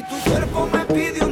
ella lo menea. Mueve ese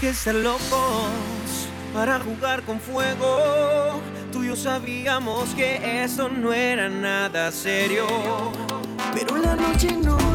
que ser locos para jugar con fuego. Tú y yo sabíamos que esto no era nada serio, pero la noche no.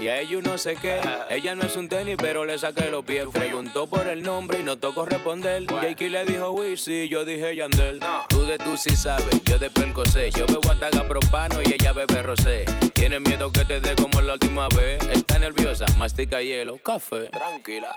y a ellos no sé qué. Ella no es un tenis, pero le saqué los pies. Preguntó por el nombre y no tocó responder. Jakey le dijo Wisi, yo dije Yandel. Tú de tú sí sabes, yo de percosé. Yo bebo ataga propano y ella bebe rosé. Tiene miedo que te dé como la última vez. Está nerviosa, mastica hielo, café. Tranquila.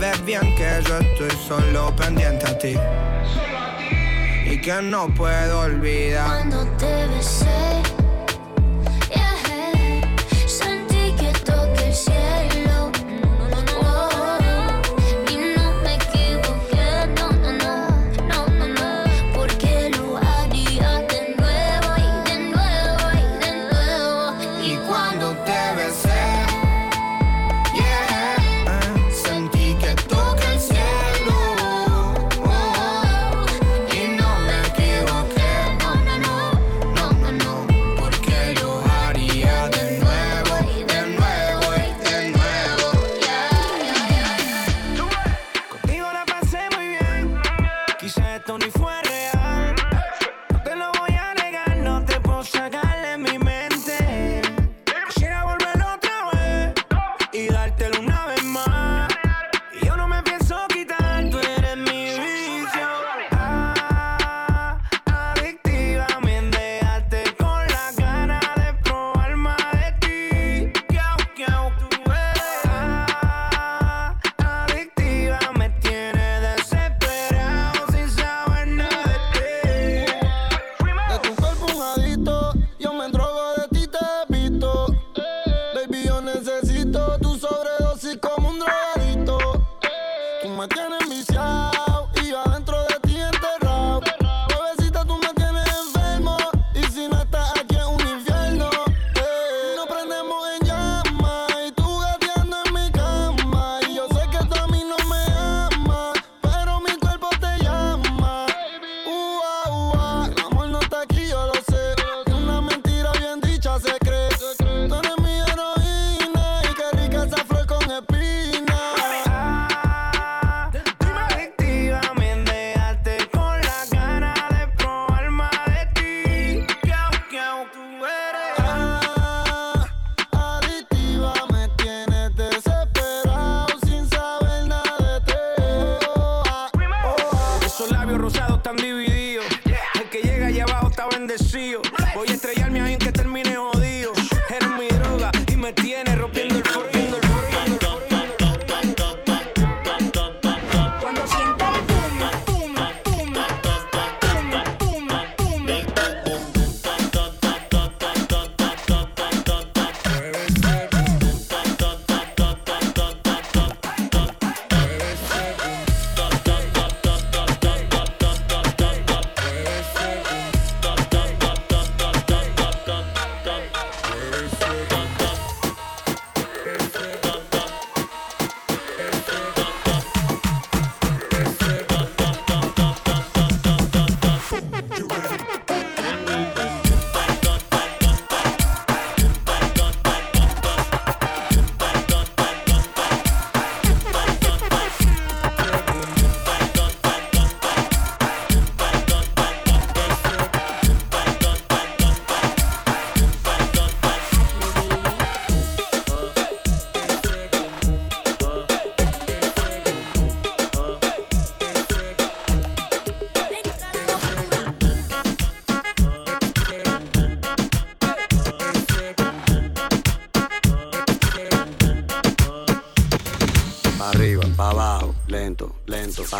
sabes bien que yo estoy solo pendiente a ti. Solo a ti. Y que no puedo olvidar.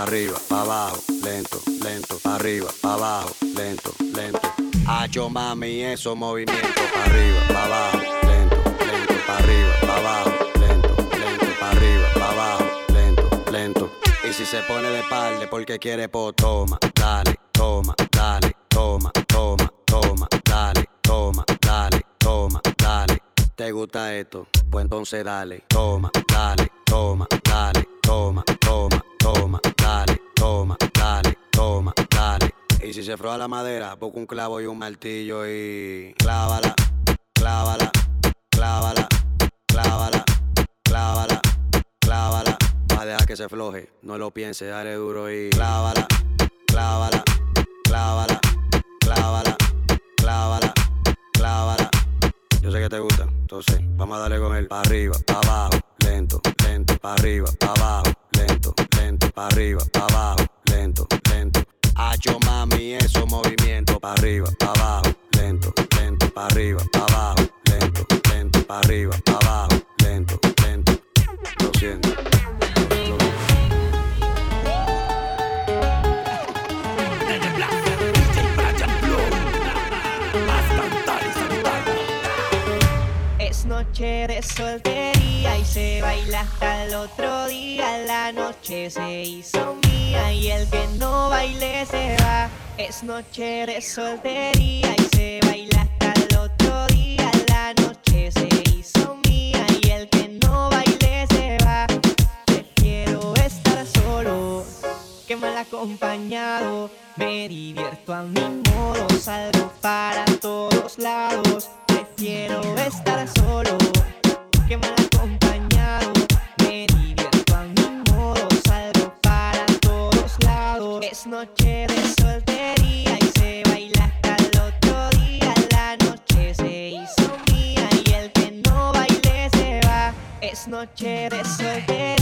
Arriba, pa' abajo, lento, lento, arriba, pa' abajo, lento, lento. Hacho mami, eso movimiento, pa' arriba, pa' abajo, lento, lento, pa' arriba, pa' abajo, lento, lento, pa' arriba, pa' abajo, lento, lento. Y si se pone de palde porque quiere, po, toma, dale, toma, dale, toma, toma, toma, dale, toma, dale, toma, dale. ¿Te gusta esto? Pues entonces dale, toma, madera, poco un clavo y un martillo y clávala, clávala, clávala, clávala, clávala, clávala. Va a dejar que se floje, no lo piense, dale duro y clávala, clávala, clávala, clávala, clávala, clávala. Yo sé que te gusta, entonces vamos a darle con él. Pa' arriba, pa' abajo, lento, lento, pa' arriba, pa' abajo, lento, lento, pa' arriba, pa' abajo. Hacho mami, eso movimiento, pa' arriba, pa' abajo, lento, lento, pa' arriba, pa' abajo, lento, lento, pa' arriba, pa' abajo, lento, lento. Lo siento. Es noche de soltería y se baila hasta el otro día. La noche se hizo y el que no baile se va. Es noche de soltería y se baila hasta el otro día. La noche se hizo mía y el que no baile se va. Prefiero estar solo que mal acompañado. Me divierto a mi modo, salgo para todos lados. Prefiero estar solo que mal acompañado. Me divierto Es noche de soltería y se baila hasta el otro día. La noche se hizo mía y el que no baile se va. Es noche de soltería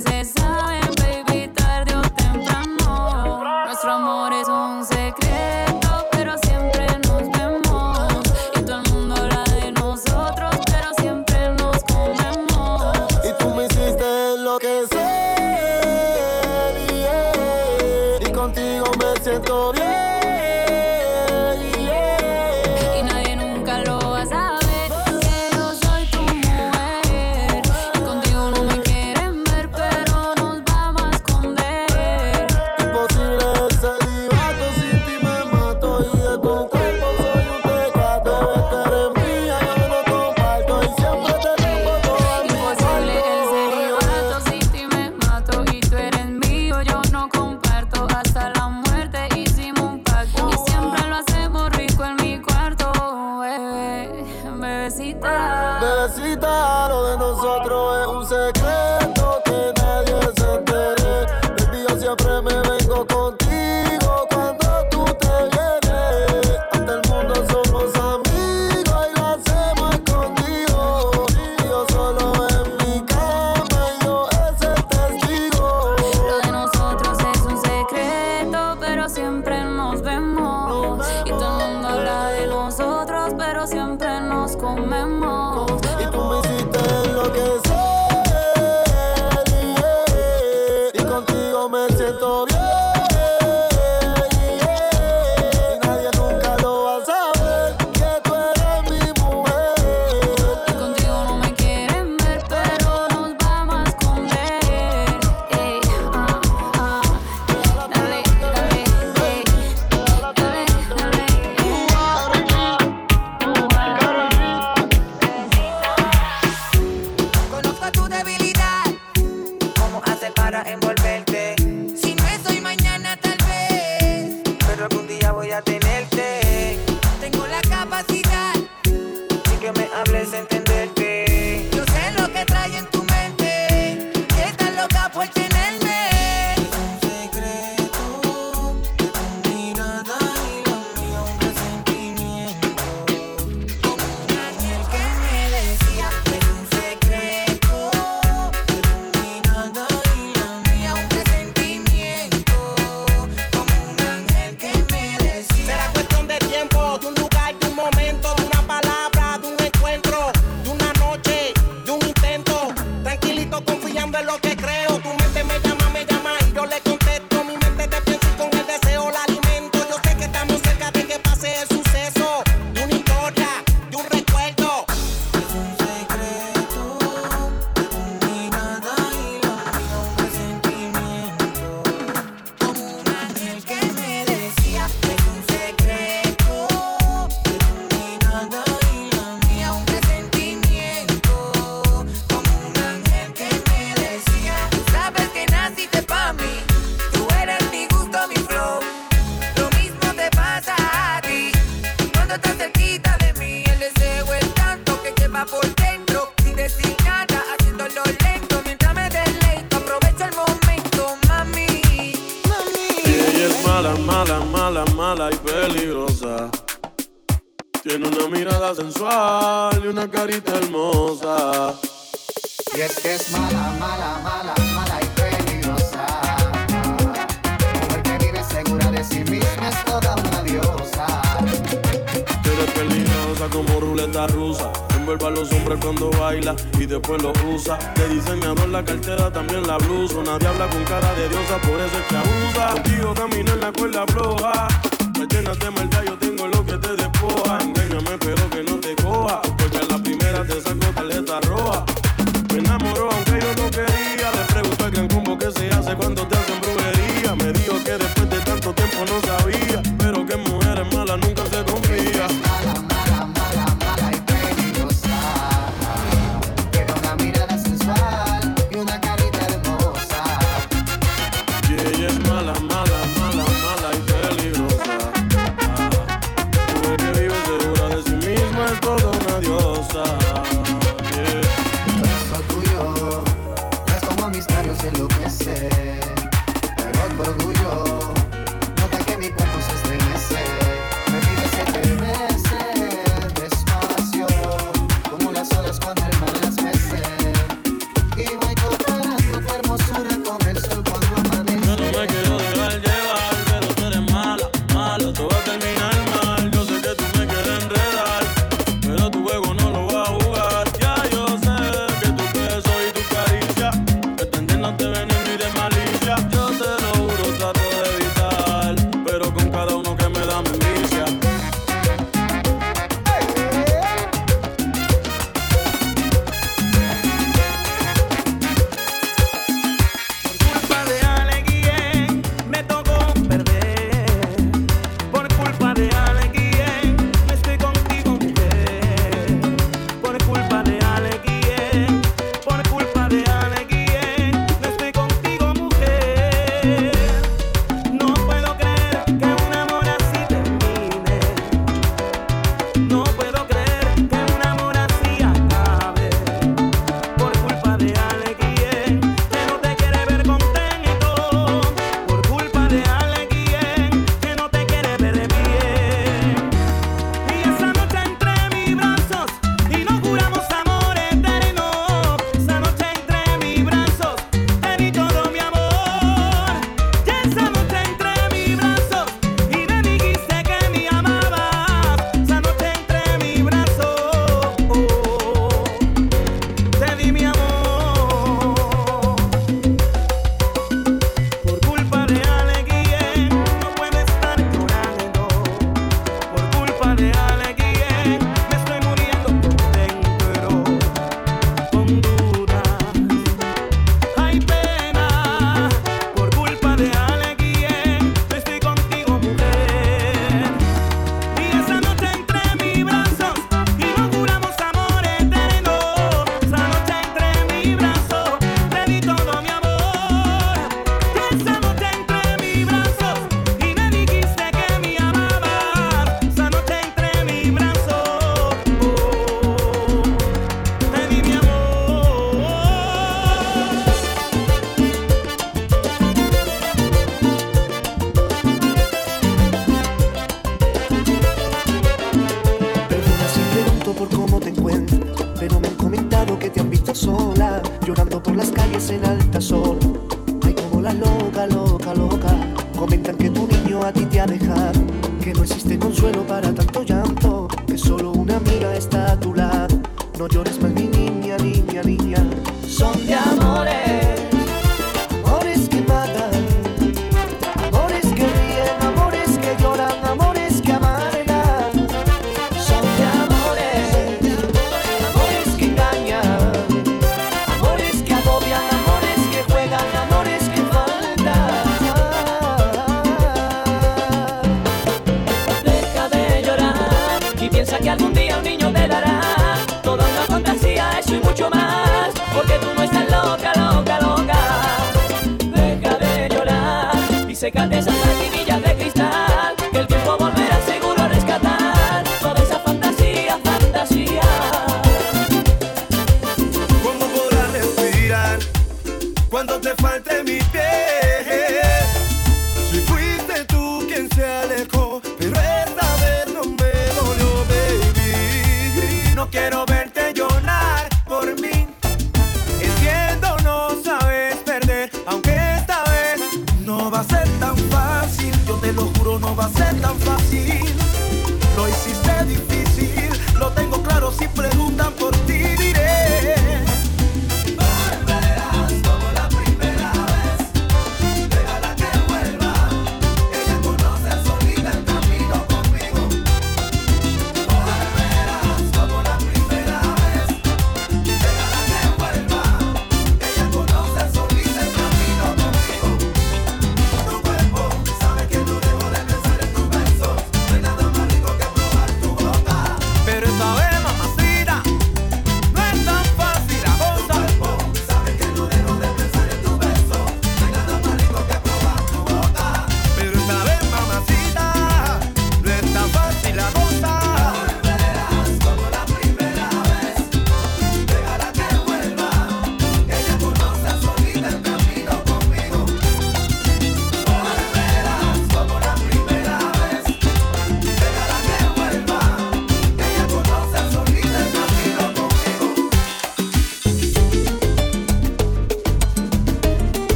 secretos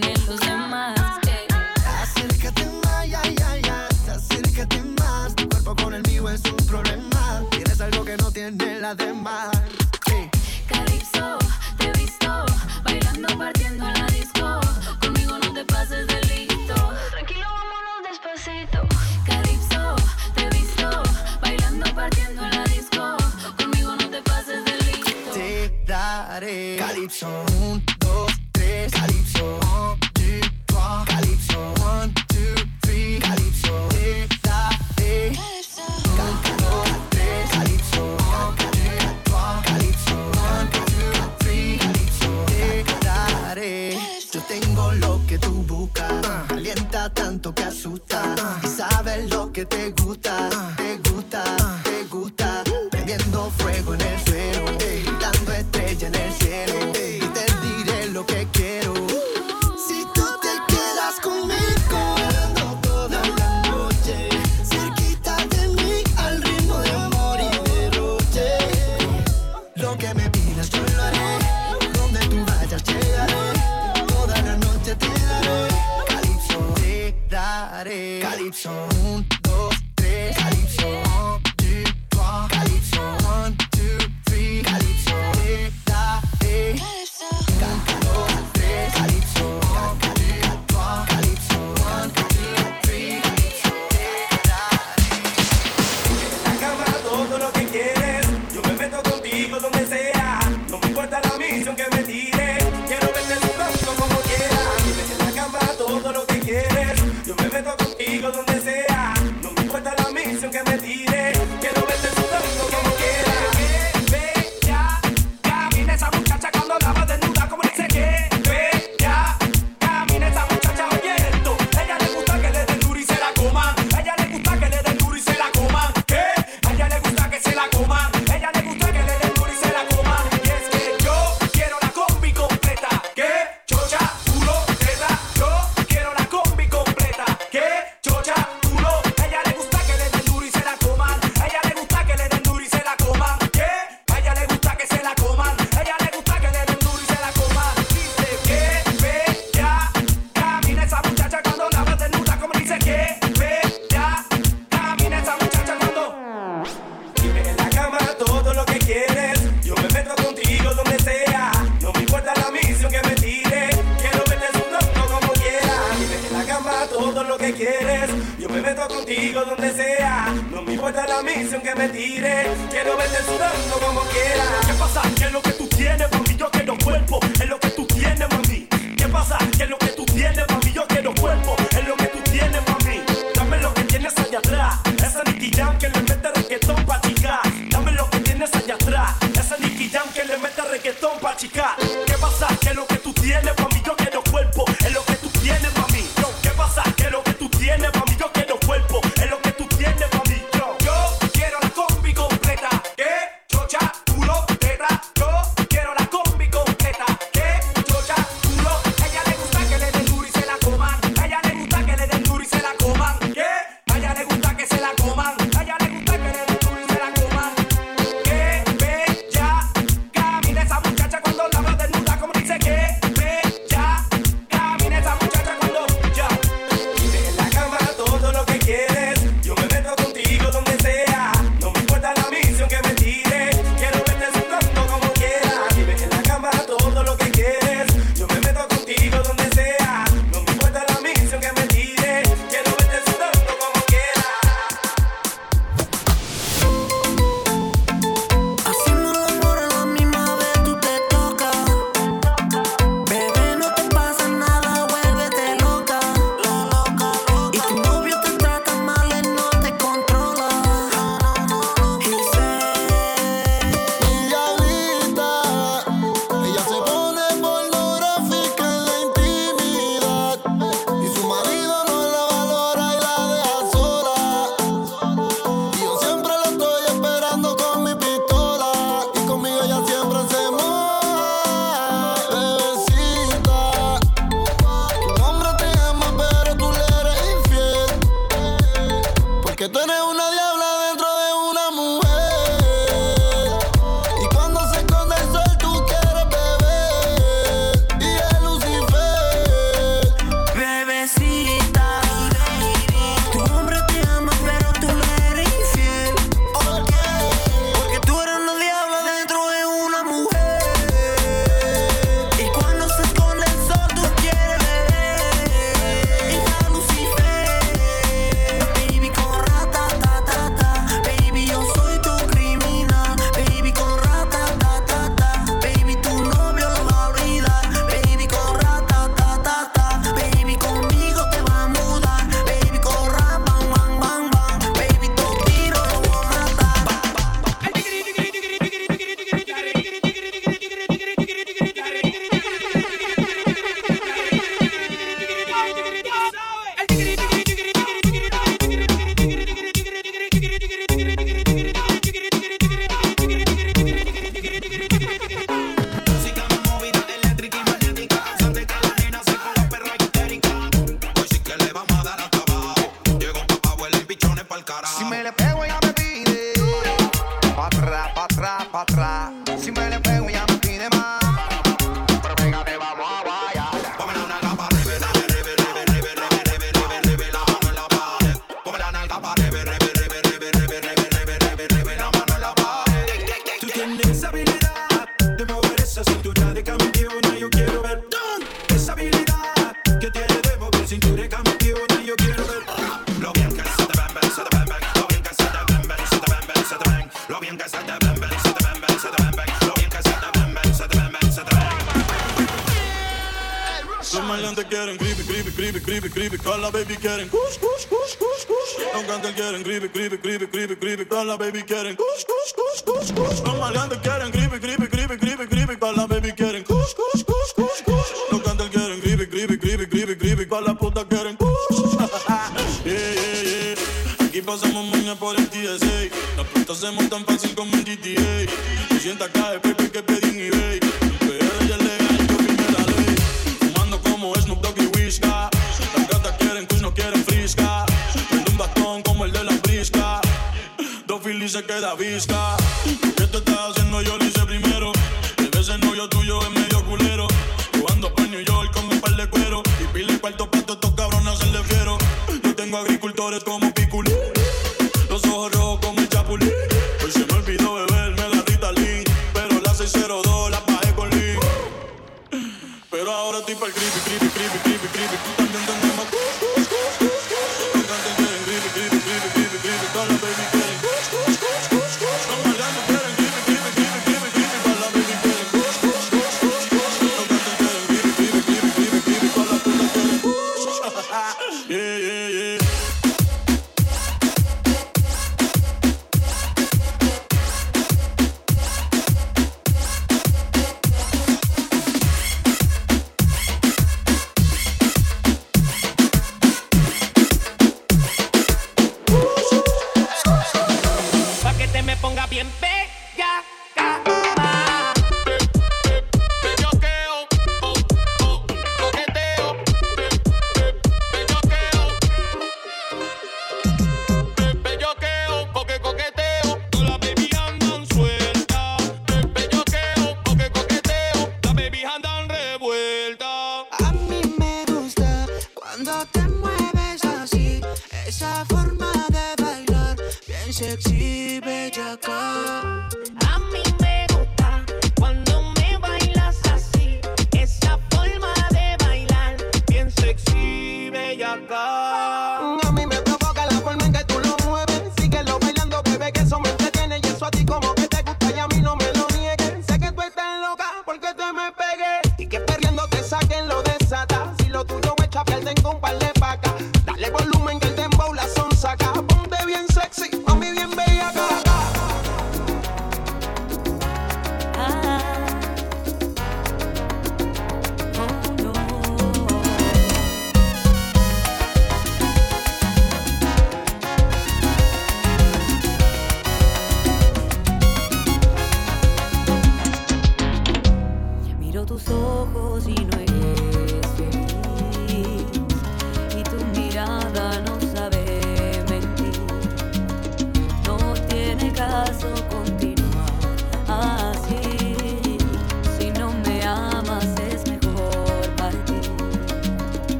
tienen los demás. Hey. Acércate más, ya, ya, ya, acércate más. Tu cuerpo con el mío es un problema. Tienes algo que no tiene la demás. pra trás. getting griebe, griebe, griebe, griebe,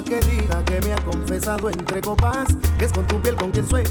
que que me ha confesado entre copas, que es con tu piel con quien sueño.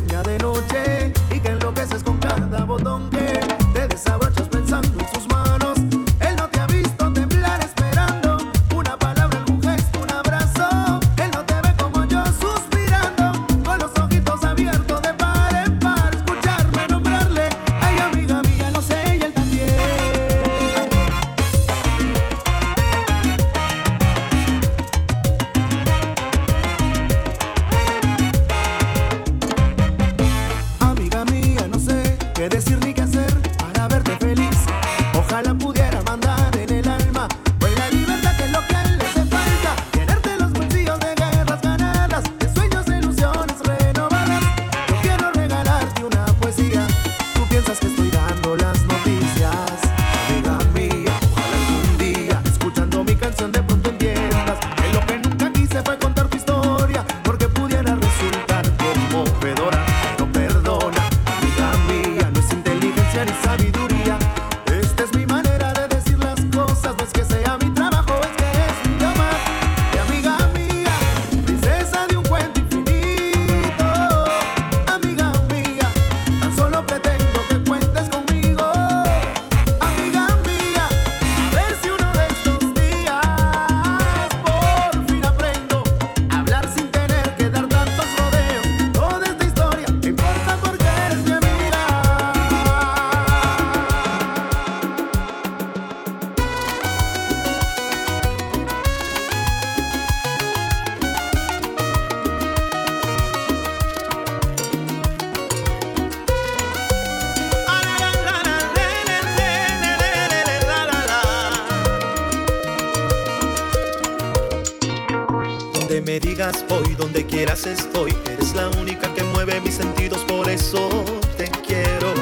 haces. Eres la única que mueve mis sentidos, por eso te quiero.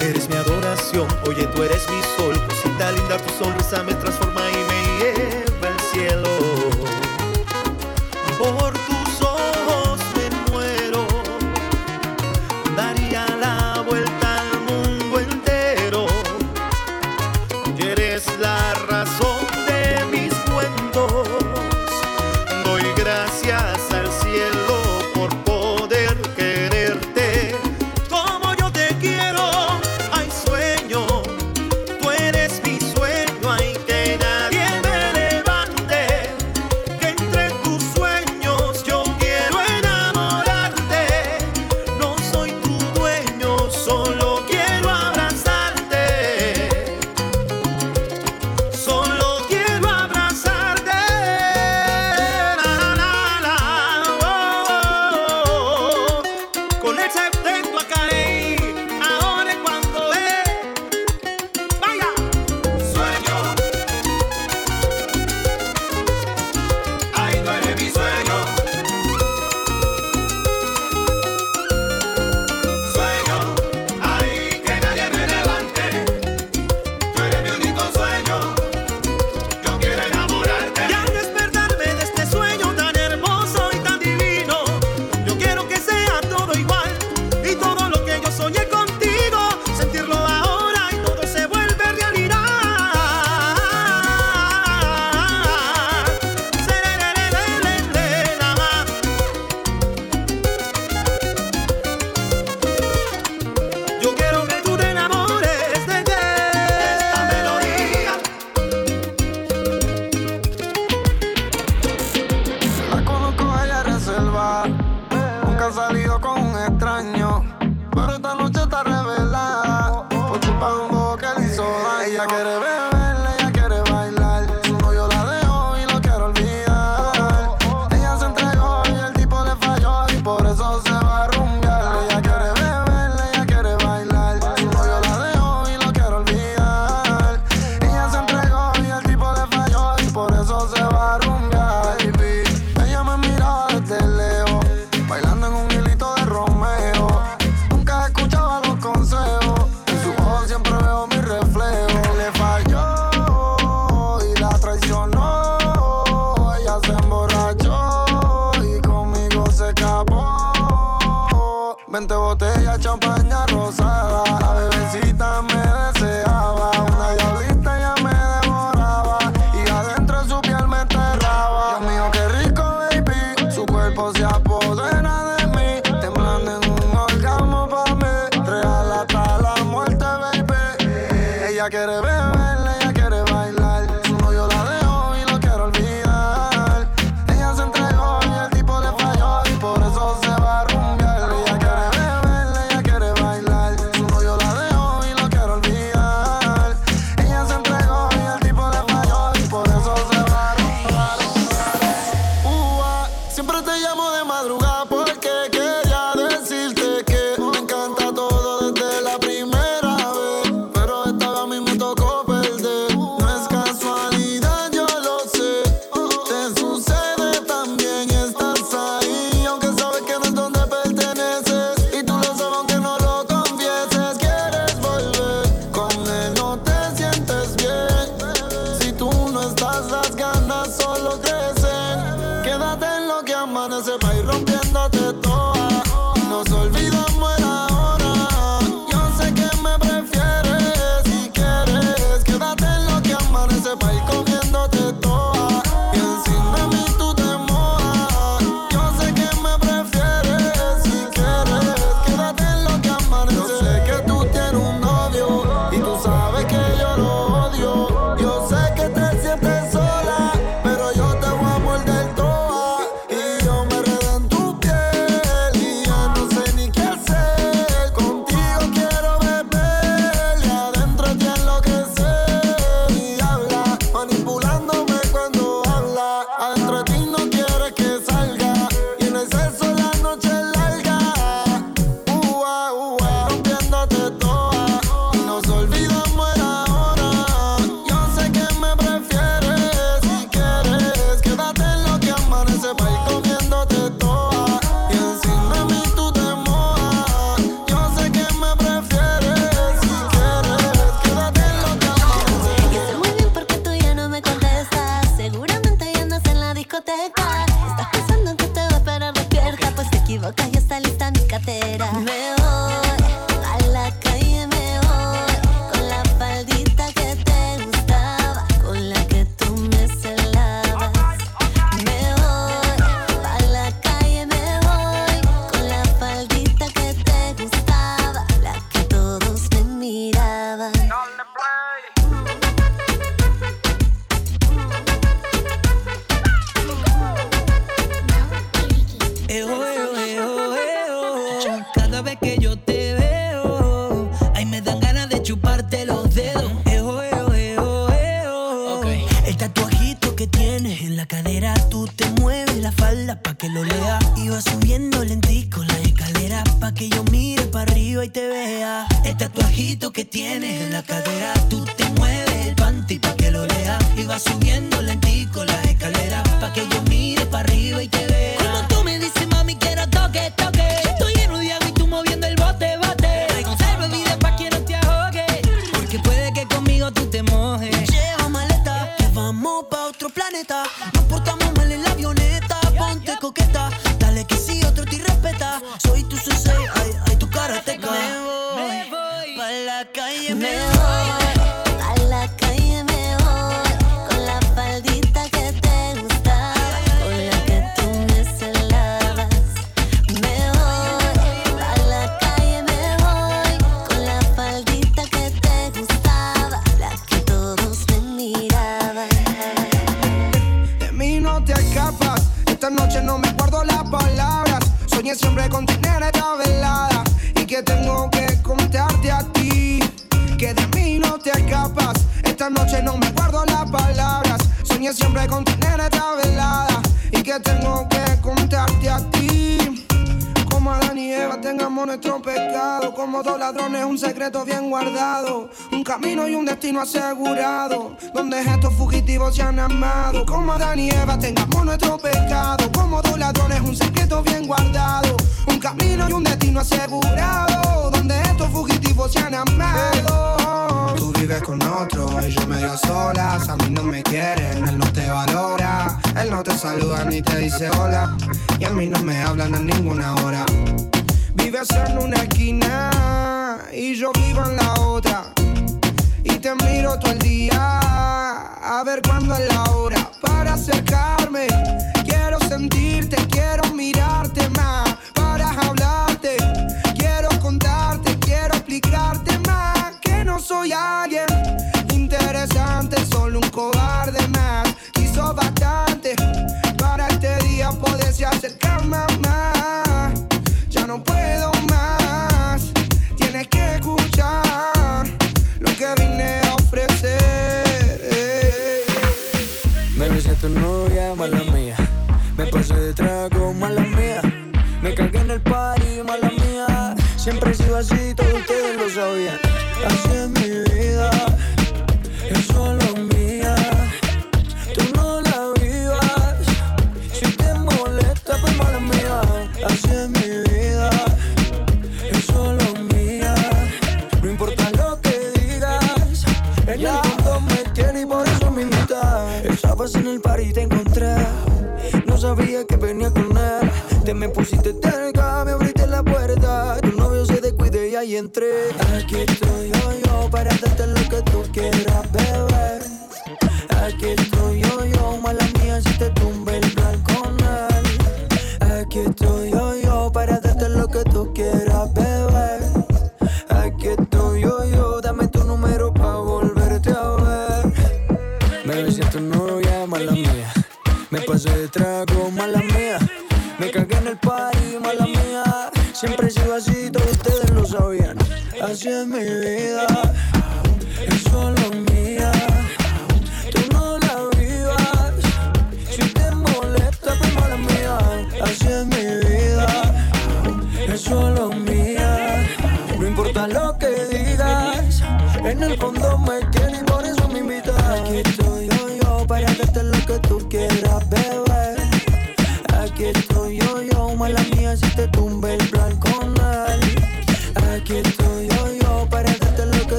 Eres mi adoración, oye, tú eres mi sol. Cosita linda, tu sonrisa me transforma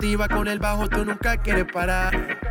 motiva con el bajo, tú nunca quieres parar.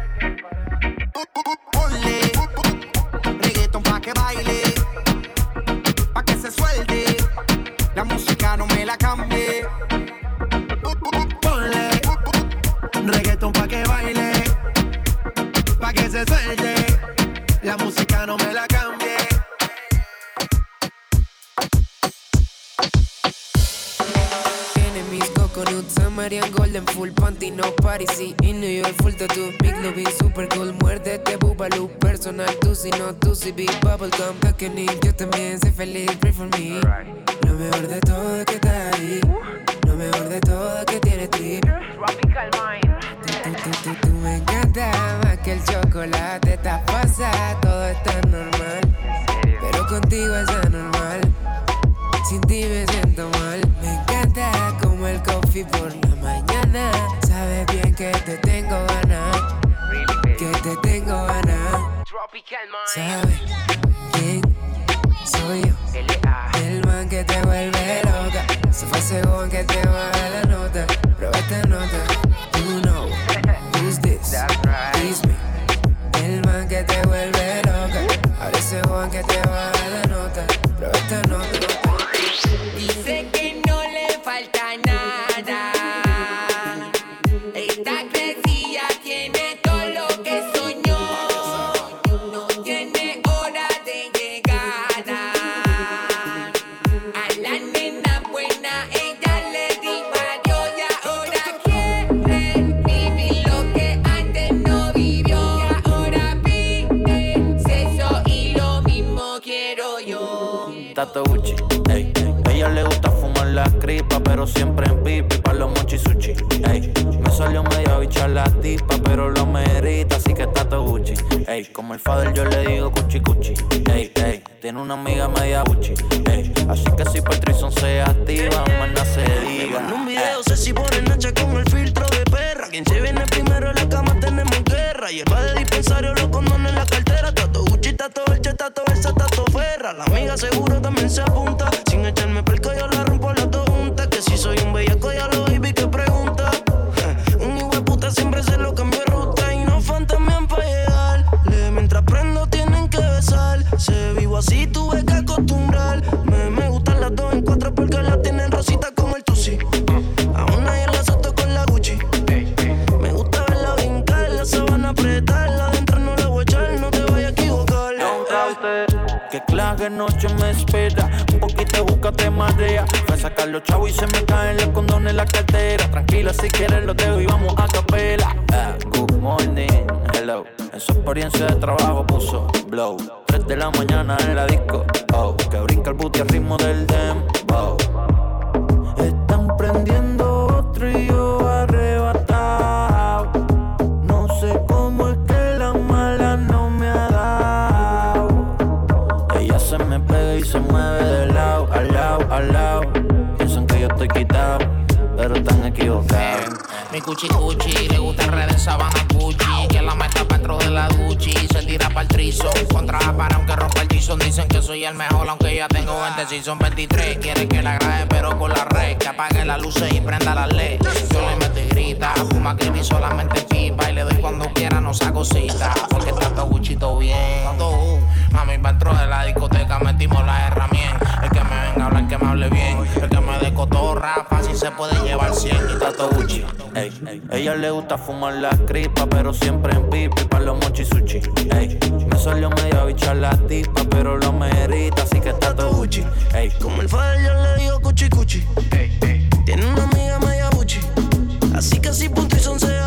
cuchi cuchi. Le gusta el en sabana cuchi. Que la meta dentro de la duchi. Se tira para el trizo. Contra para aunque rompa el Dicen que soy el mejor, aunque ya tengo 20 season 23. Quieren que la grabe, pero con la red. Que apague las luces y prenda la led. Yo le meto y grita, fuma creepy, solamente pipa. Y le doy cuando quiera, no saco cita. Porque está todo guchito bien. Todo, mami, para dentro de la discoteca metimos las herramientas. El que me venga a hablar, que me hable bien. El que me dé cotorra, fácil se puede llevar 100 y tato Gucci. Ey, ey. Ella le gusta fumar la cripa, pero siempre en pipa y pa' los mochi sushi. Ey. Me salió medio bichar la tipa pero lo merita, así que está todo Gucci. Ey, como el fallo yo le digo cuchi cuchi. Ey, ey. Tiene una amiga media Gucci, así que si punto y son cero.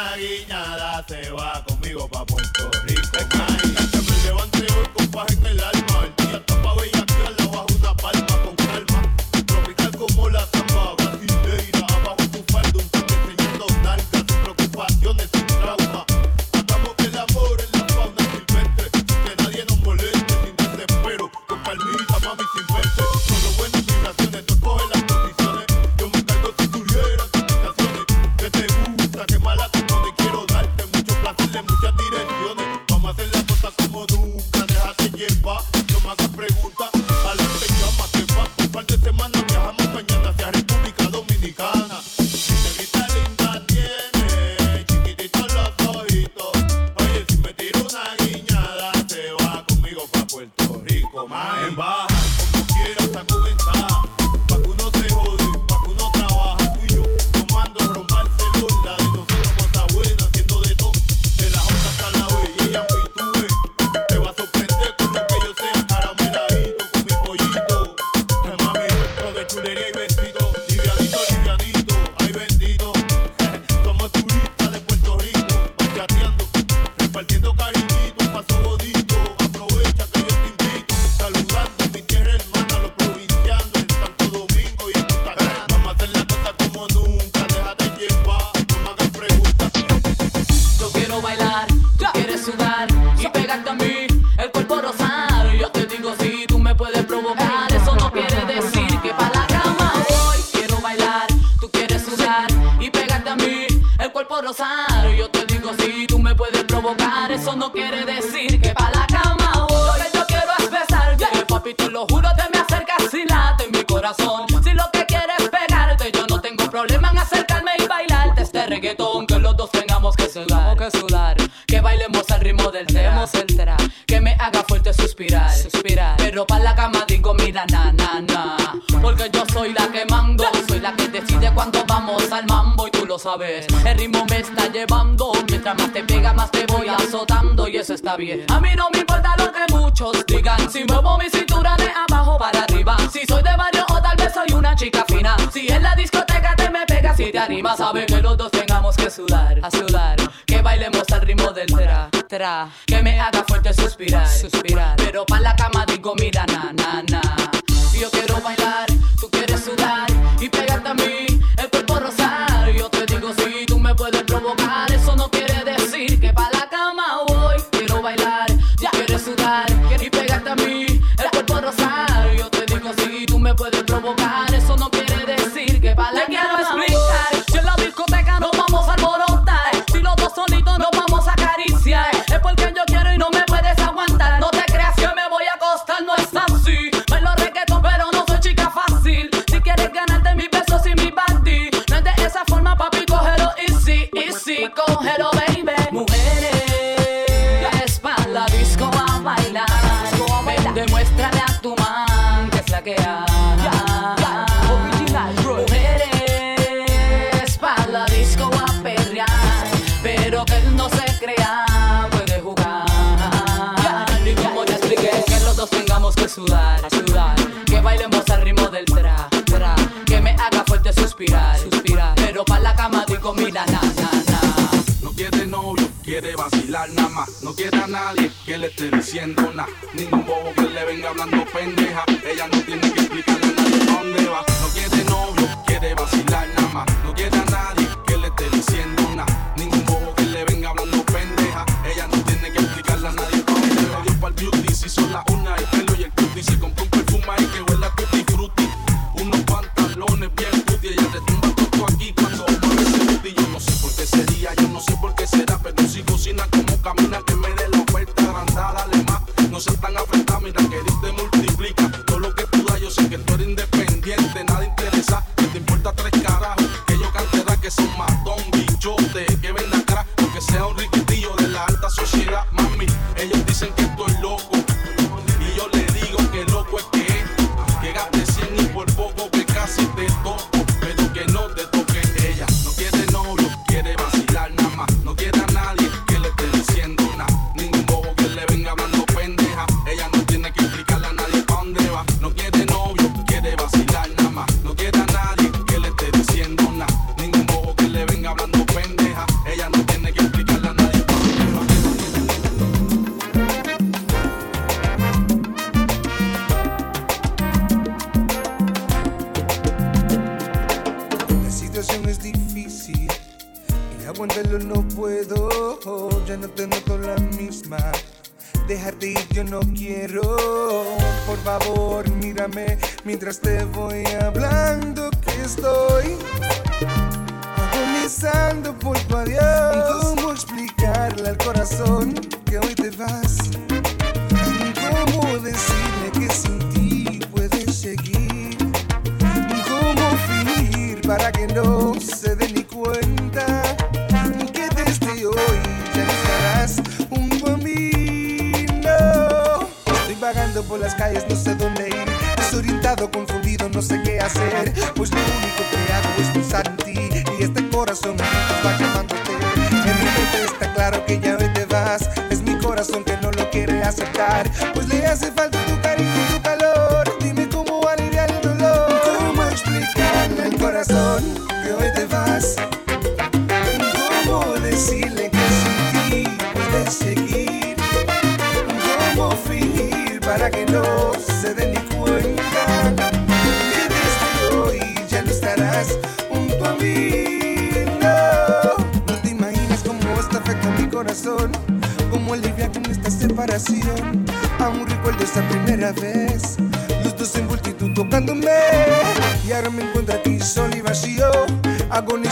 Una guiñada se va conmigo pa' Puerto Rico,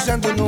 Agonizando, no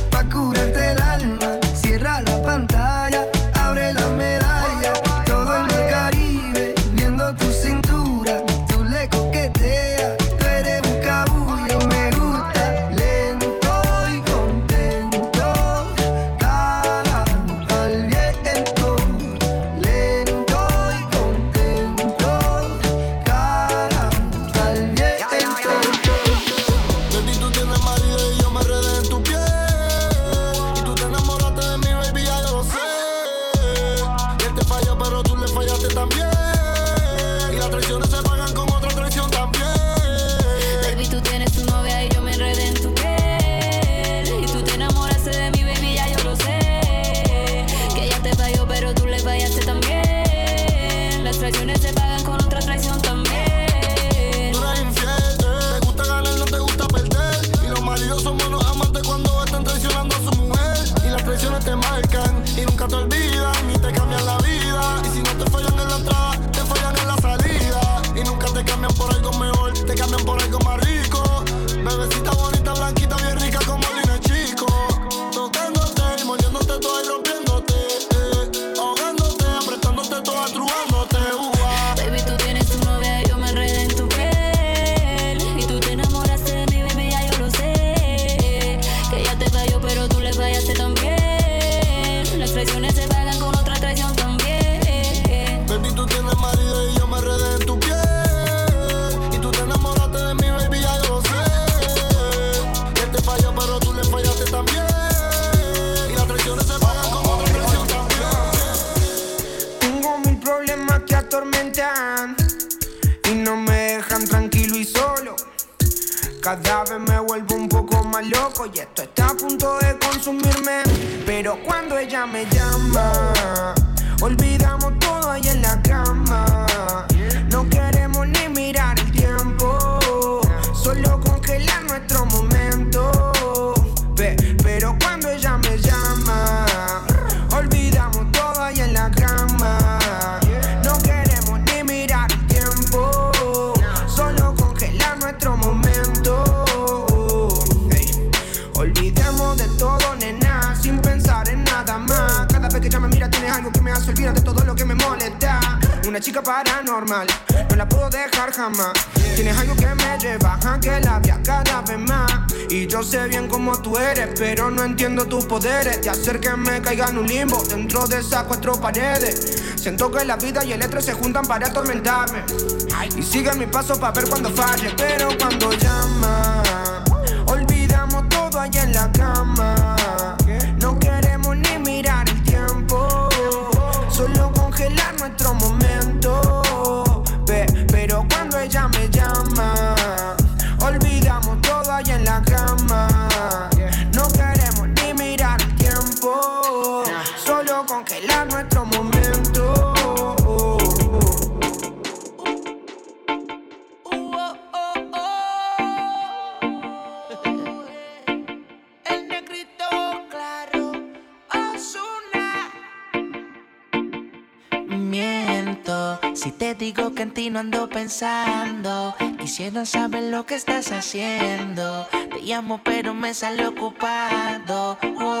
dentro de esas cuatro paredes. Siento que la vida y el estrés se juntan para atormentarme. Y sigue mi paso para ver cuando falle. Pero cuando llama Quisiera saber lo que estás haciendo. Te llamo, pero me sale ocupado. Oh,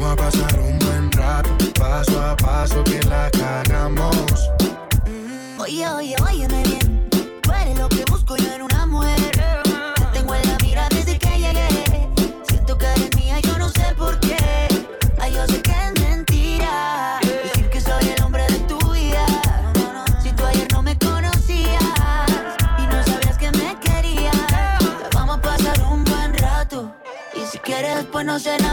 Vamos a pasar un buen rato, paso a paso que la cagamos. Oye, oye, óyeme bien. cuál es lo que busco yo en una mujer. Te tengo en la mira desde que llegué. Siento que eres mía, yo no sé por qué. Ay, yo sé que es mentira. Decir que soy el hombre de tu vida. Si tú ayer no me conocías y no sabías que me querías, vamos a pasar un buen rato. Y si quieres, después no será.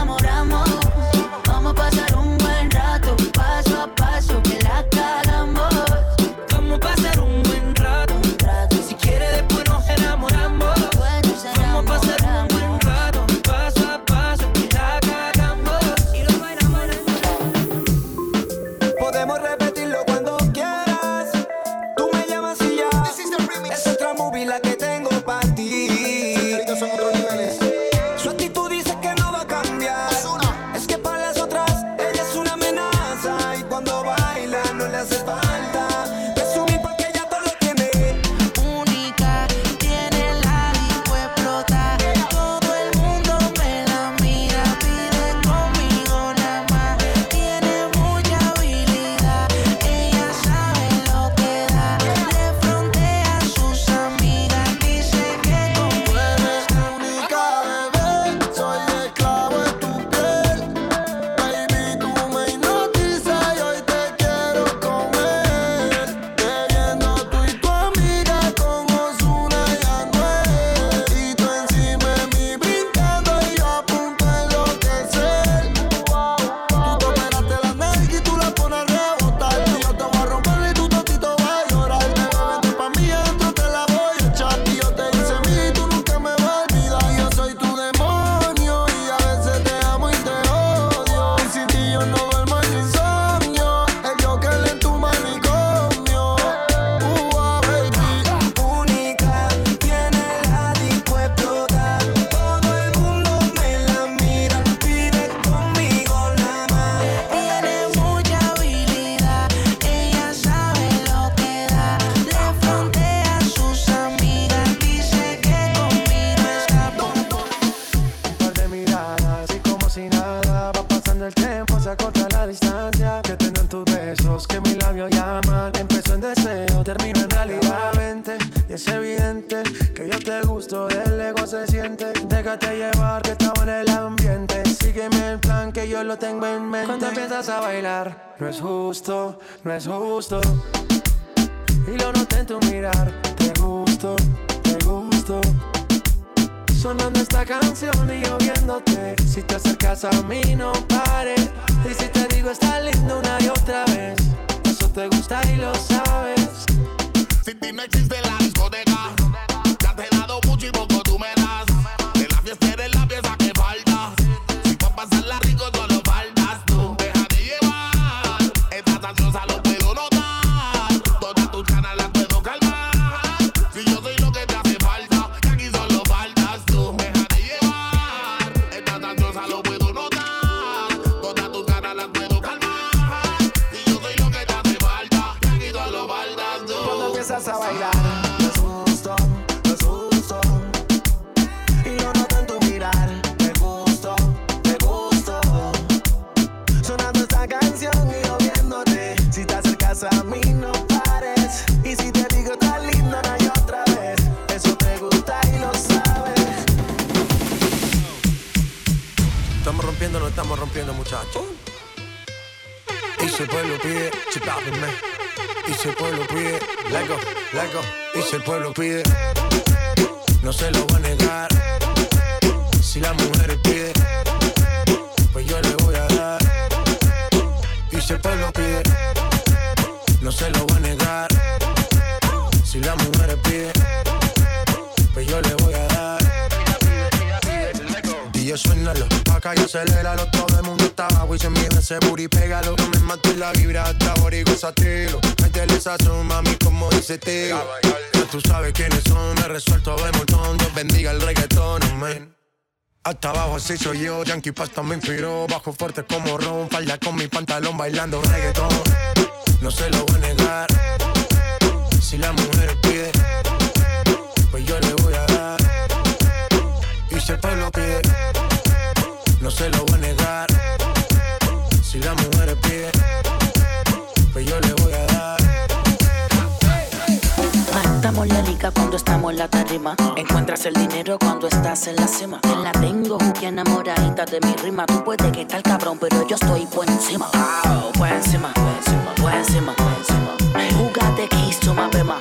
no Yankee Pasta me inspiró. Bajo fuerte como ron, falda con mi pantalón bailando reggaetón. Tú puedes que estar cabrón, pero yo estoy por encima. Wow, por encima, por encima, por encima, por encima. Jugate keys to my bema.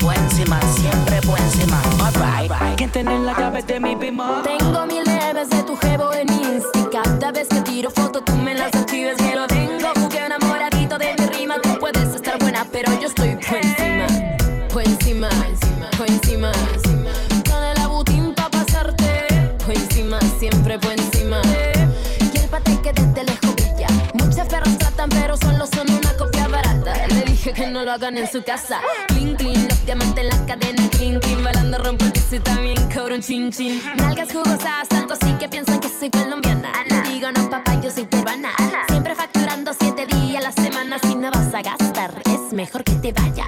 Por encima, siempre por encima. Alright, right. ¿quién tiene la llave de mi bima? Tengo mil leves de tu jevo en Insta. Cada vez que tiro foto, tú me las lo hagan en su casa. Clean, clean, los diamantes, las cadenas, clean, clean. Bailando rompo el piso también cobro un chin, chin. Nalgas jugosas, tanto así que piensan que soy colombiana. Ana. Digo, no, papá, yo soy peruana. Siempre facturando siete días a la semana. Si no vas a gastar, es mejor que te vayas.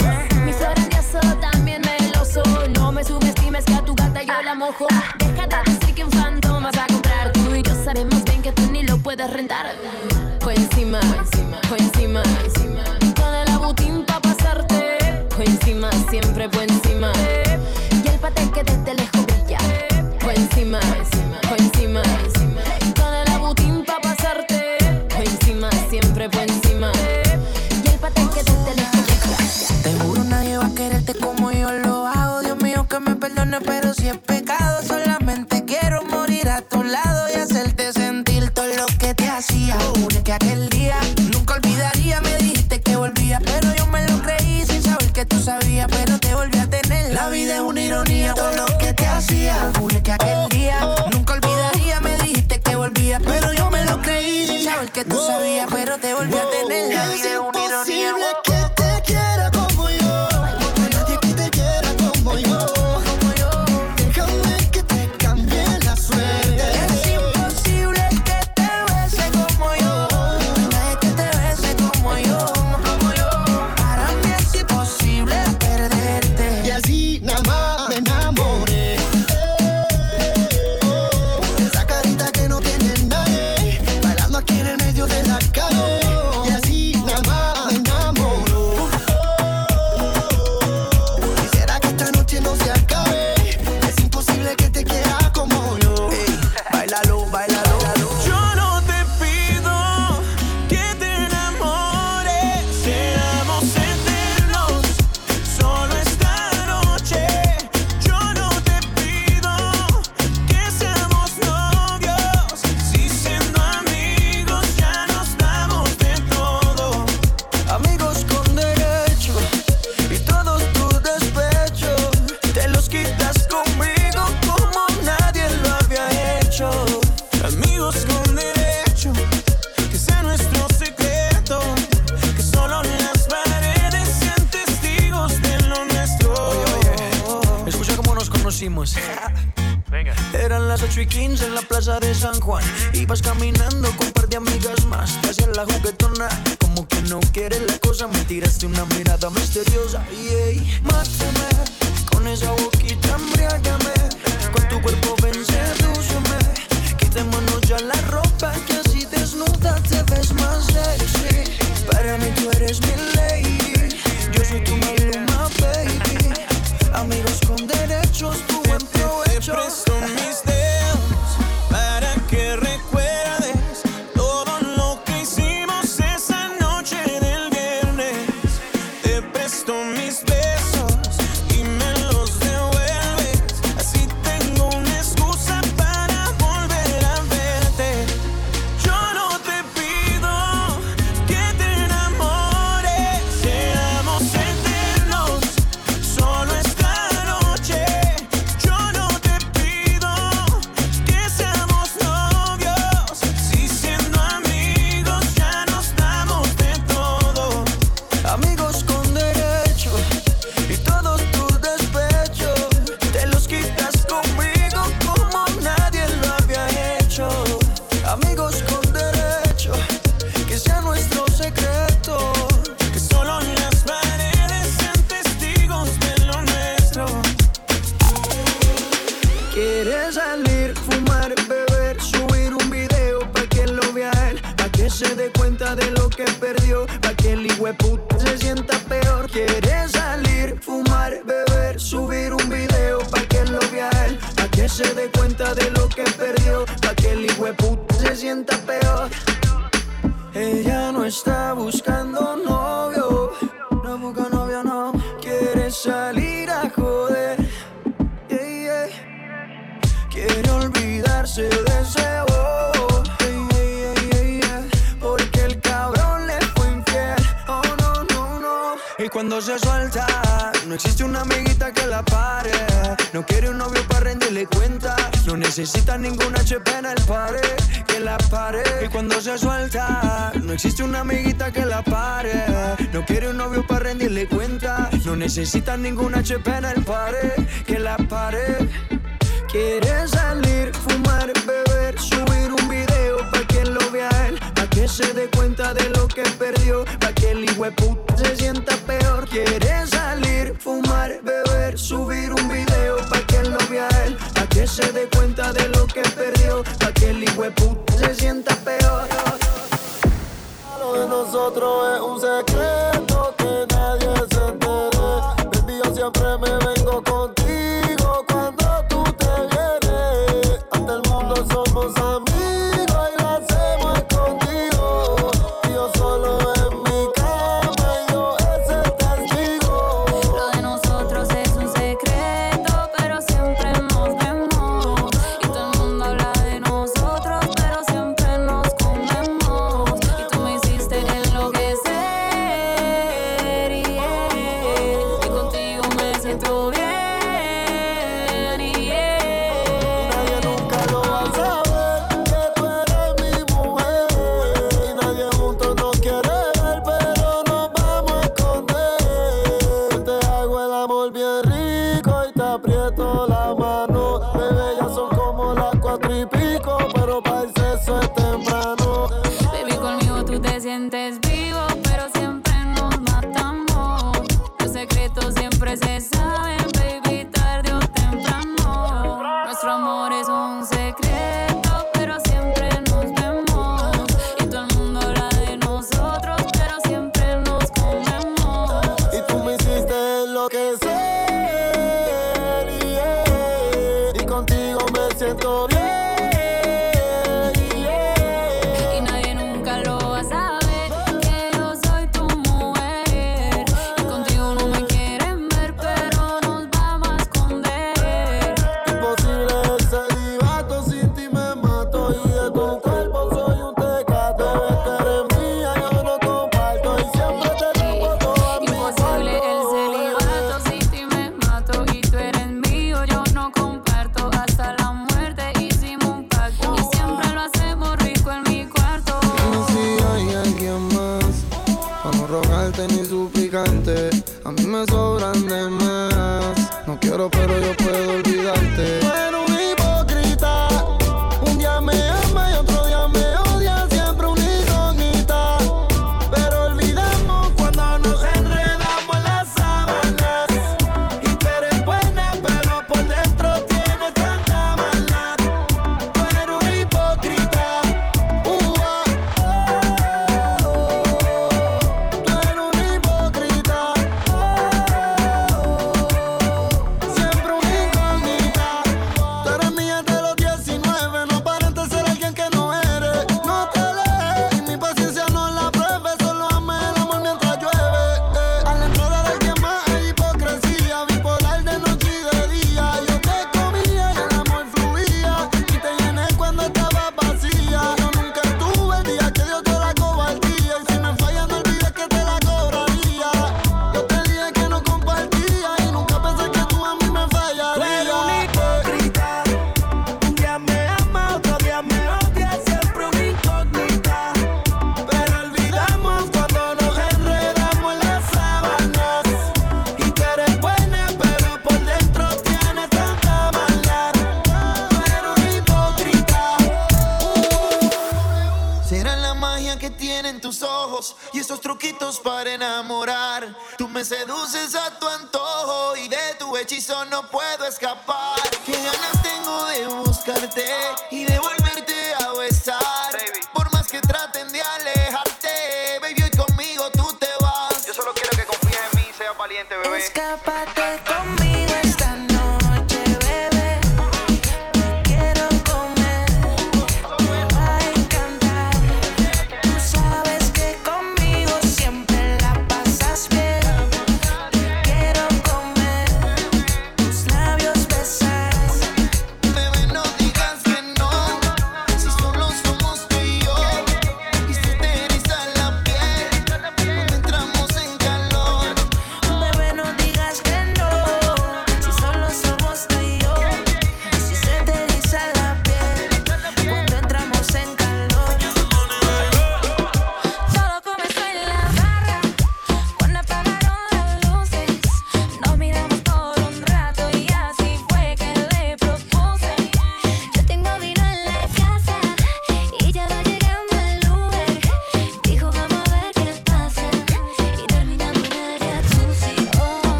Cuenta. No necesita ningún HP en el pare.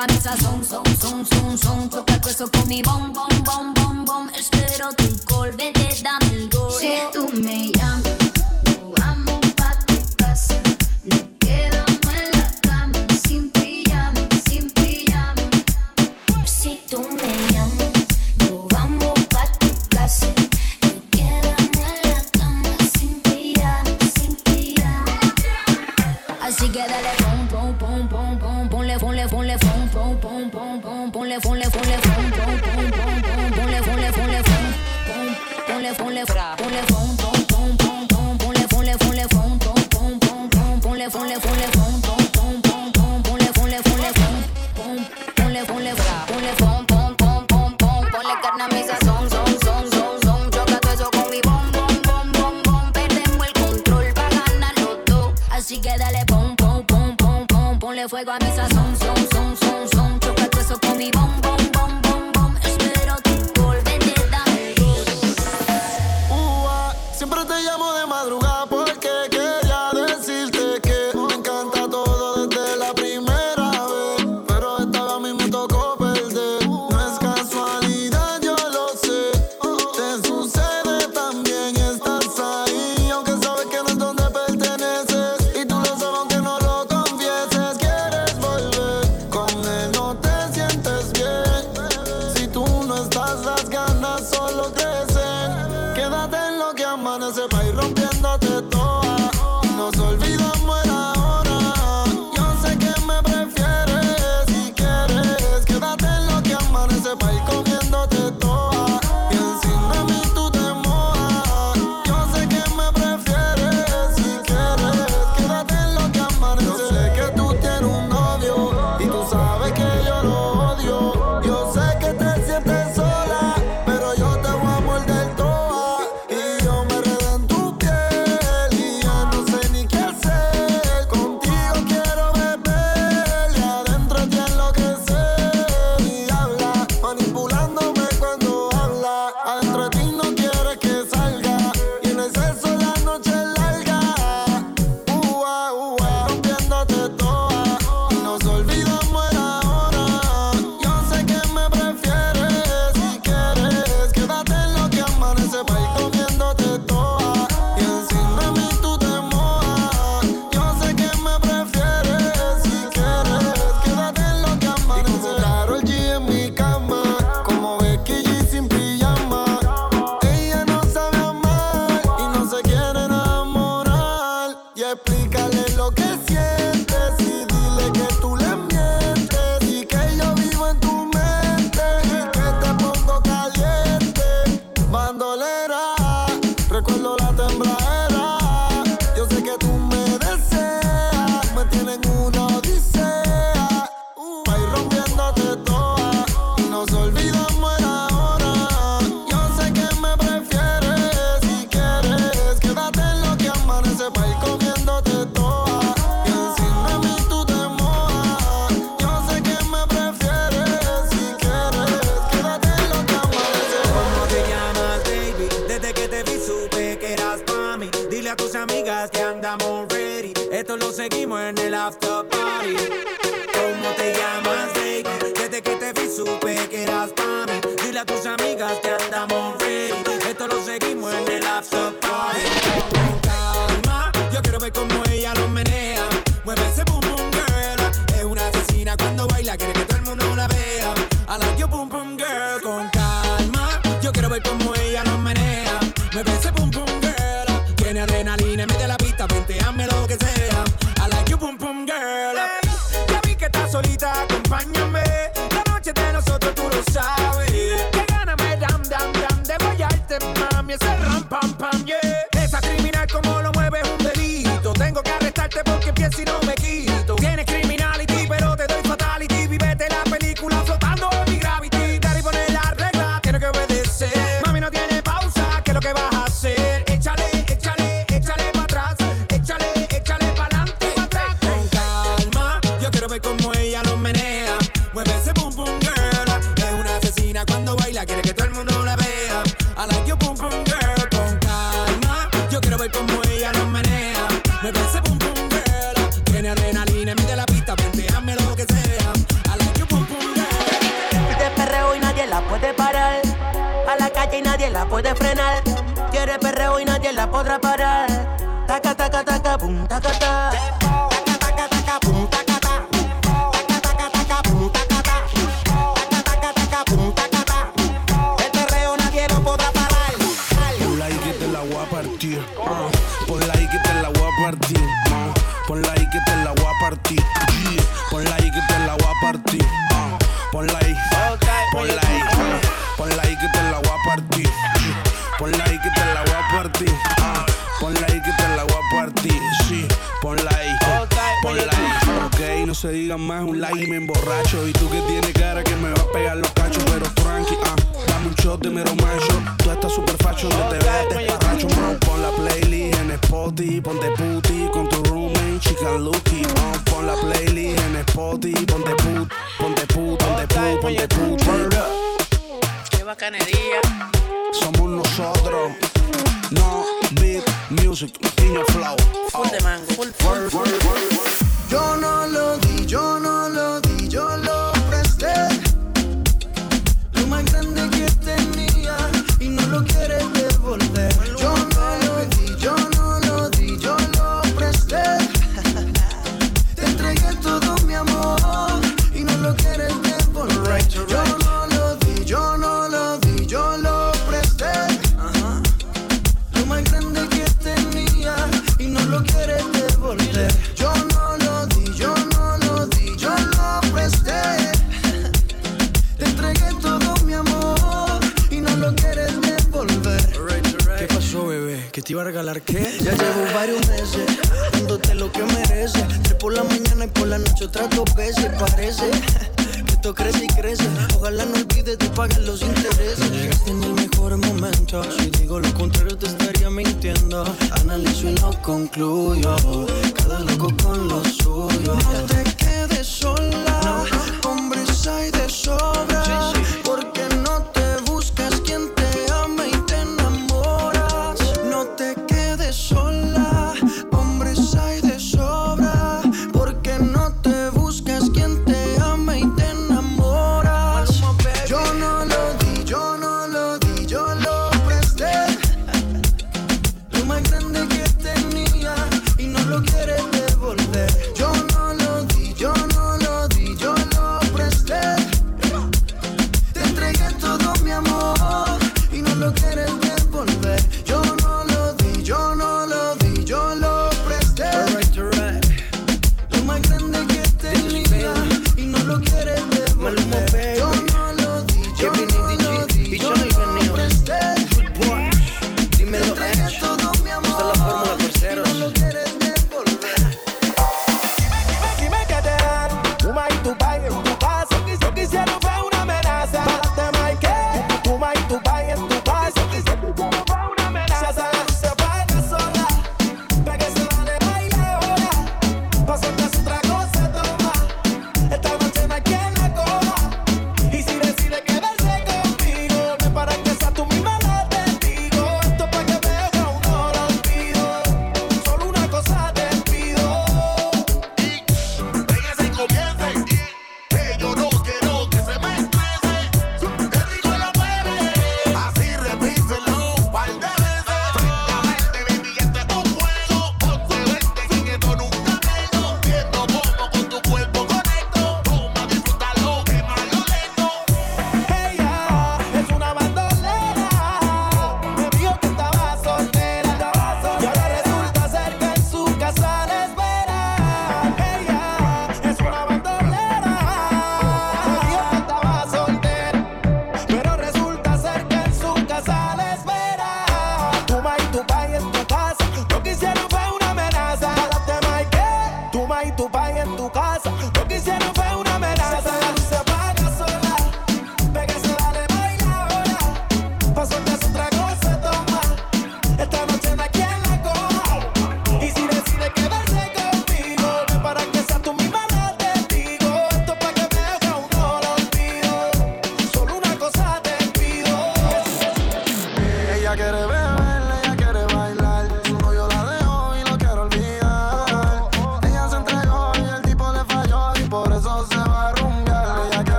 Ponle fuego a mi regalar qué?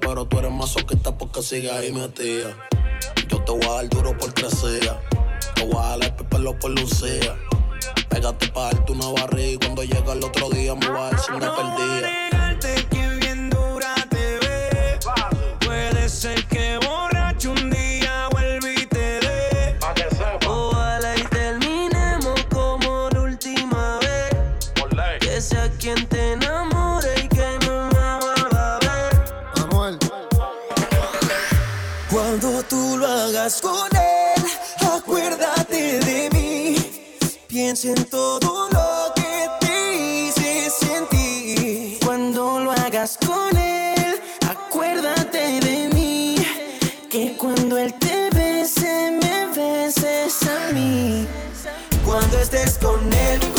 pero tú eres más masoquista porque sigues ahí metida. Yo te voy a dar duro por tres días. Te voy a dar por lucía. Pégate para darte una barriga y cuando llega el otro día me voy a dar sin una perdida. piense en todo lo que te hice sentir. Cuando lo hagas con él, acuérdate de mí. Que cuando él te bese, me beses a mí. Cuando estés con él,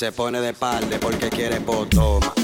se pone de parte porque quiere, pues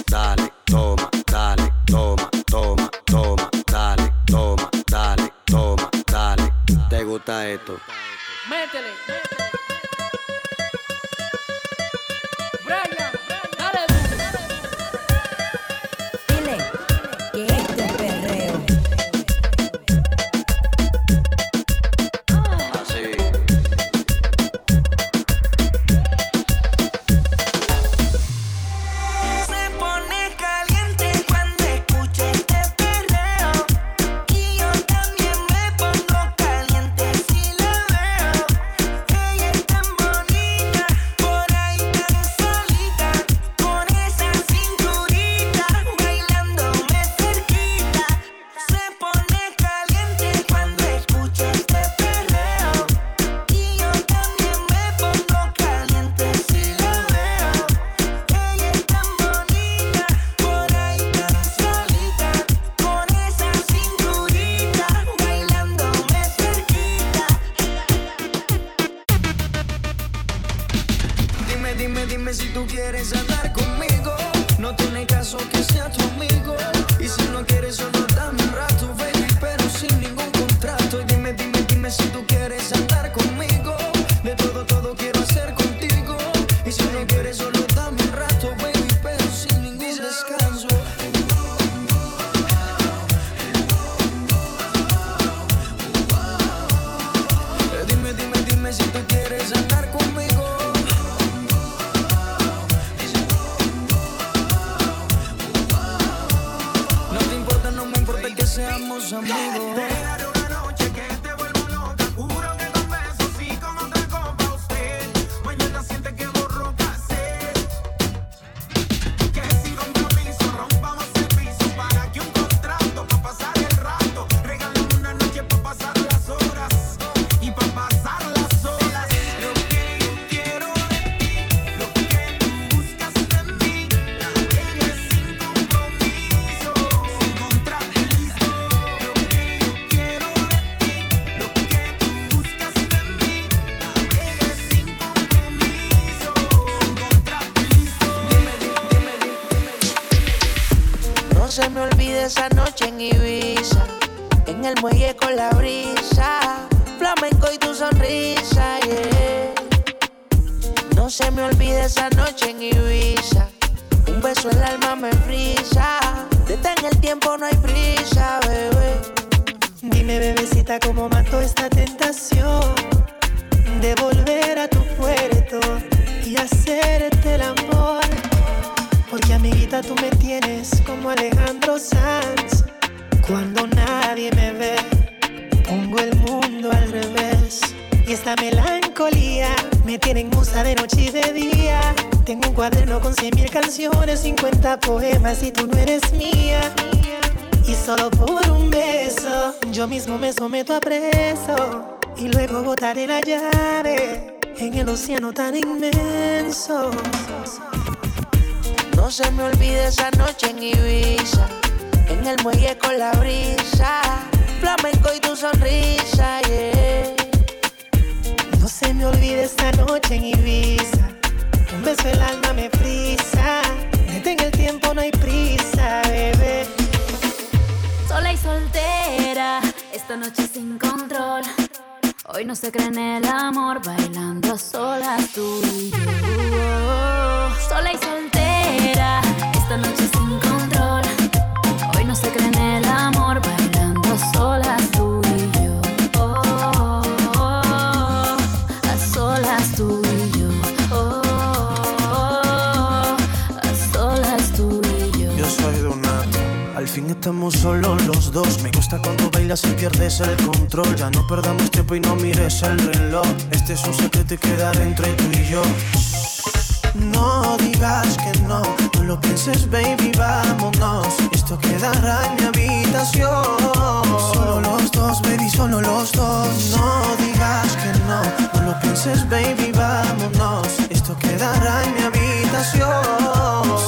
solo los dos. No digas que no, no lo pienses, baby, vámonos. Esto quedará en mi habitación.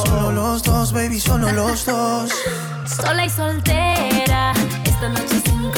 Solo los dos, baby, solo los dos. Sola y soltera, esta noche sin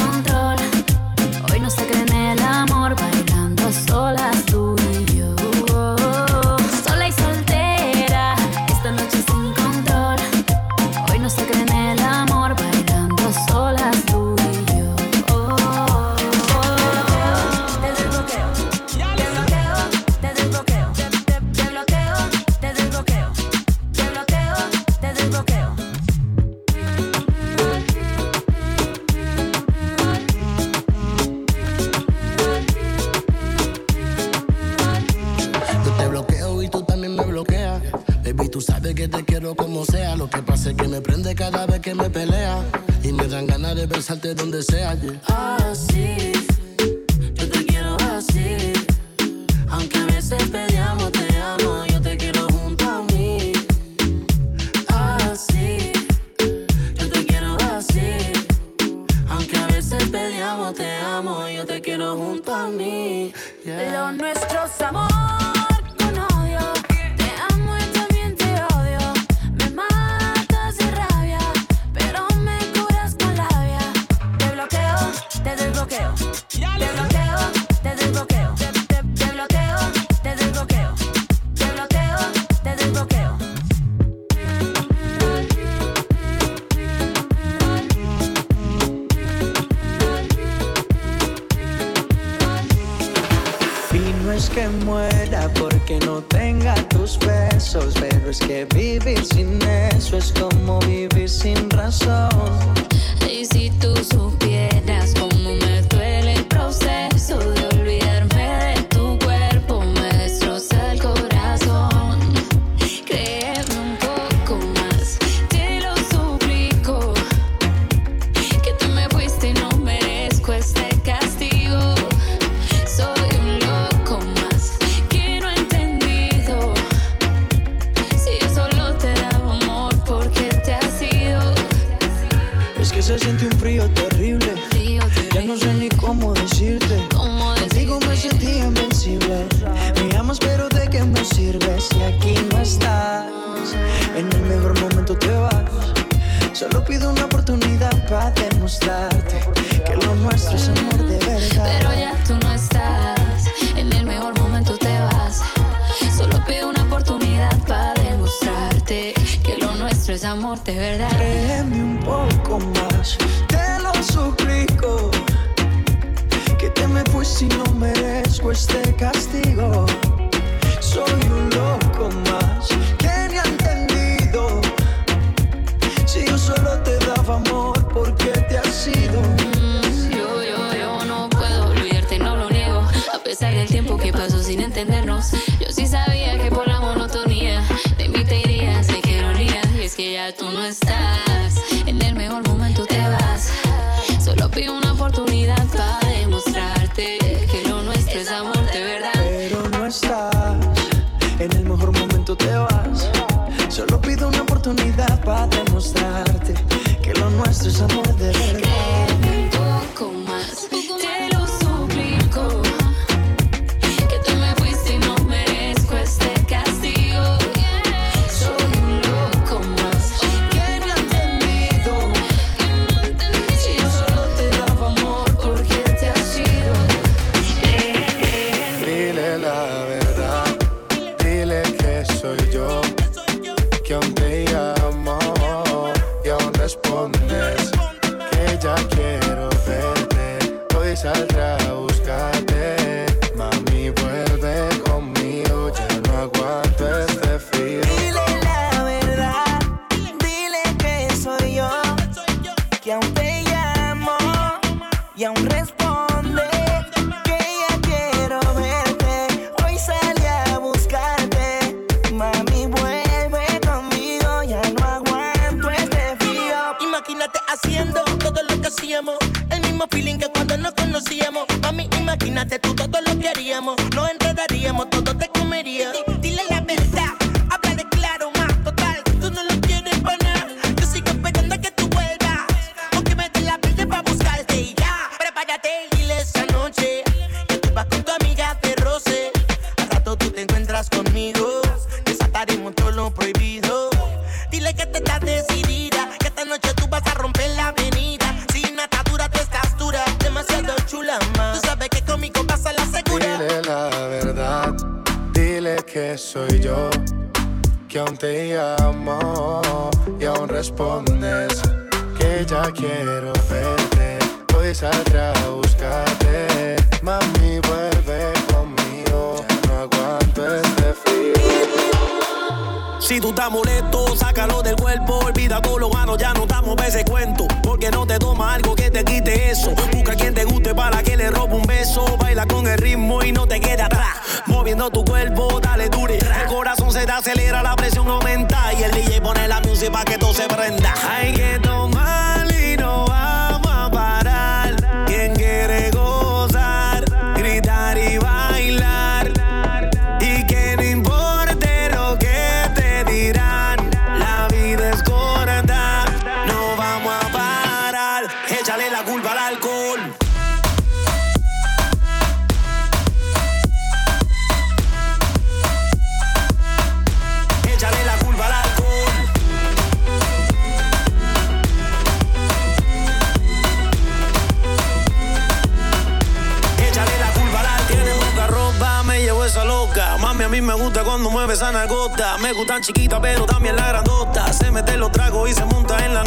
me gustan chiquitas, pero también la grandota. Se mete los tragos y se monta en la